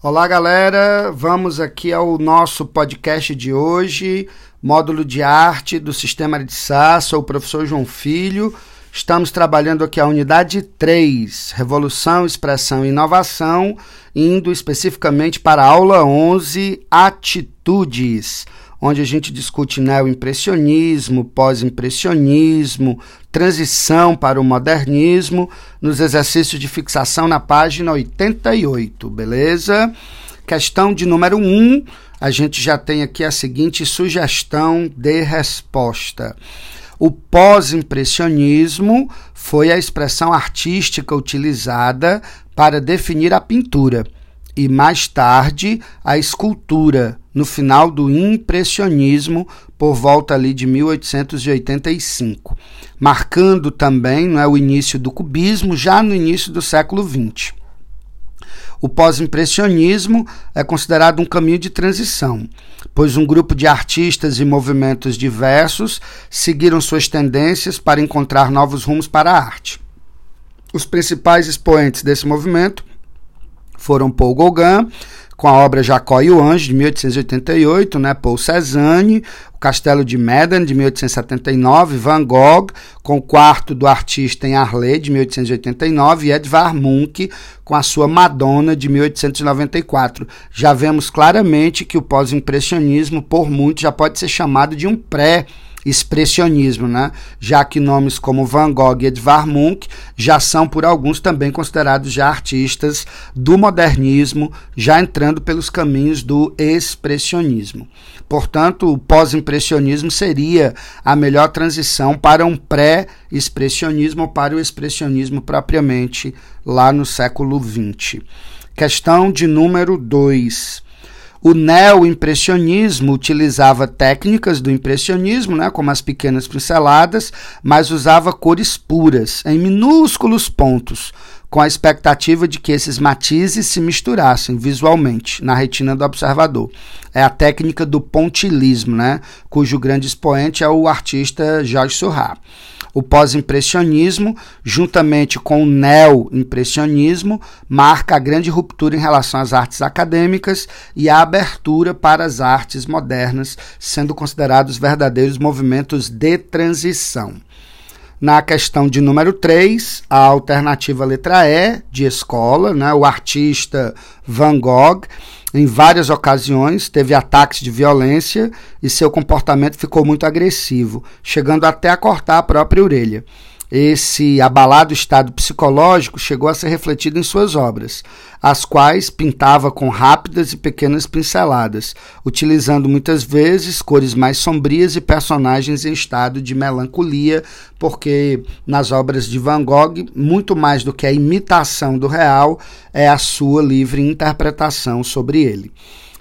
Olá, galera. Vamos aqui ao nosso podcast de hoje, módulo de arte do Sistema de Sá. Sou o professor João Filho. Estamos trabalhando aqui a unidade 3, Revolução, Expressão e Inovação, indo especificamente para a aula 11, Atitudes onde a gente discute neo-impressionismo, pós-impressionismo, transição para o modernismo, nos exercícios de fixação na página 88, beleza? Questão de número 1, a gente já tem aqui a seguinte sugestão de resposta. O pós-impressionismo foi a expressão artística utilizada para definir a pintura e mais tarde a escultura, no final do impressionismo, por volta ali de 1885, marcando também não é, o início do cubismo, já no início do século XX. O pós-impressionismo é considerado um caminho de transição, pois um grupo de artistas e movimentos diversos seguiram suas tendências para encontrar novos rumos para a arte. Os principais expoentes desse movimento foram Paul Gauguin, com a obra Jacó e o Anjo, de 1888, né? Paul Cézanne, o Castelo de Medan, de 1879, Van Gogh, com o quarto do artista em Arles, de 1889, e Edvard Munch, com a sua Madonna, de 1894. Já vemos claramente que o pós-impressionismo, por muito, já pode ser chamado de um pré expressionismo, né? já que nomes como Van Gogh e Edvard Munch já são por alguns também considerados já artistas do modernismo, já entrando pelos caminhos do expressionismo. Portanto, o pós-impressionismo seria a melhor transição para um pré-expressionismo ou para o expressionismo propriamente lá no século XX. Questão de número 2. O neo-impressionismo utilizava técnicas do impressionismo, né, como as pequenas pinceladas, mas usava cores puras, em minúsculos pontos, com a expectativa de que esses matizes se misturassem visualmente na retina do observador. É a técnica do pontilismo, né, cujo grande expoente é o artista Georges Seurat o pós-impressionismo, juntamente com o neo-impressionismo, marca a grande ruptura em relação às artes acadêmicas e a abertura para as artes modernas, sendo considerados verdadeiros movimentos de transição. Na questão de número 3, a alternativa letra E, de escola, né, o artista Van Gogh em várias ocasiões, teve ataques de violência e seu comportamento ficou muito agressivo, chegando até a cortar a própria orelha. Esse abalado estado psicológico chegou a ser refletido em suas obras, as quais pintava com rápidas e pequenas pinceladas, utilizando muitas vezes cores mais sombrias e personagens em estado de melancolia, porque nas obras de Van Gogh, muito mais do que a imitação do real, é a sua livre interpretação sobre ele.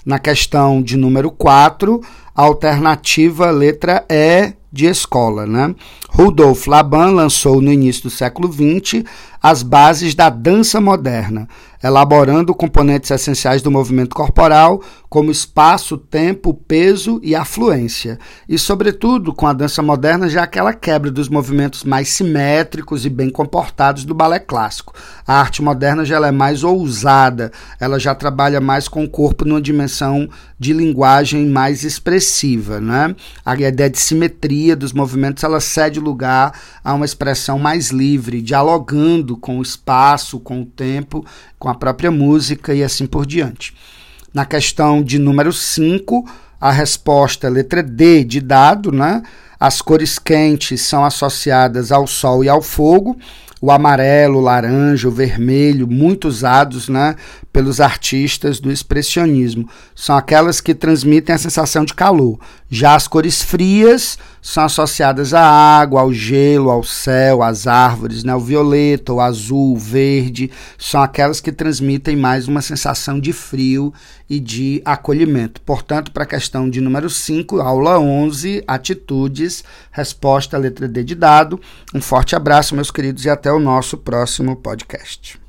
Na questão de número 4, a alternativa letra E de escola. Né? Rudolf Laban lançou no início do século XX as bases da dança moderna, elaborando componentes essenciais do movimento corporal, como espaço, tempo, peso e afluência. E, sobretudo, com a dança moderna, já aquela quebra dos movimentos mais simétricos e bem comportados do balé clássico. A arte moderna já é mais ousada, ela já trabalha mais com o corpo numa dimensão de linguagem mais expressiva. Né? A ideia de simetria dos movimentos ela cede lugar a uma expressão mais livre, dialogando com o espaço, com o tempo, com a própria música e assim por diante. Na questão de número 5, a resposta letra D de dado, né? As cores quentes são associadas ao sol e ao fogo o amarelo, o laranja, o vermelho, muito usados né, pelos artistas do expressionismo. São aquelas que transmitem a sensação de calor. Já as cores frias são associadas à água, ao gelo, ao céu, às árvores. Né? O violeta, o azul, o verde são aquelas que transmitem mais uma sensação de frio e de acolhimento. Portanto, para a questão de número 5, aula 11, atitudes, resposta letra D de dado. Um forte abraço, meus queridos, e até o nosso próximo podcast.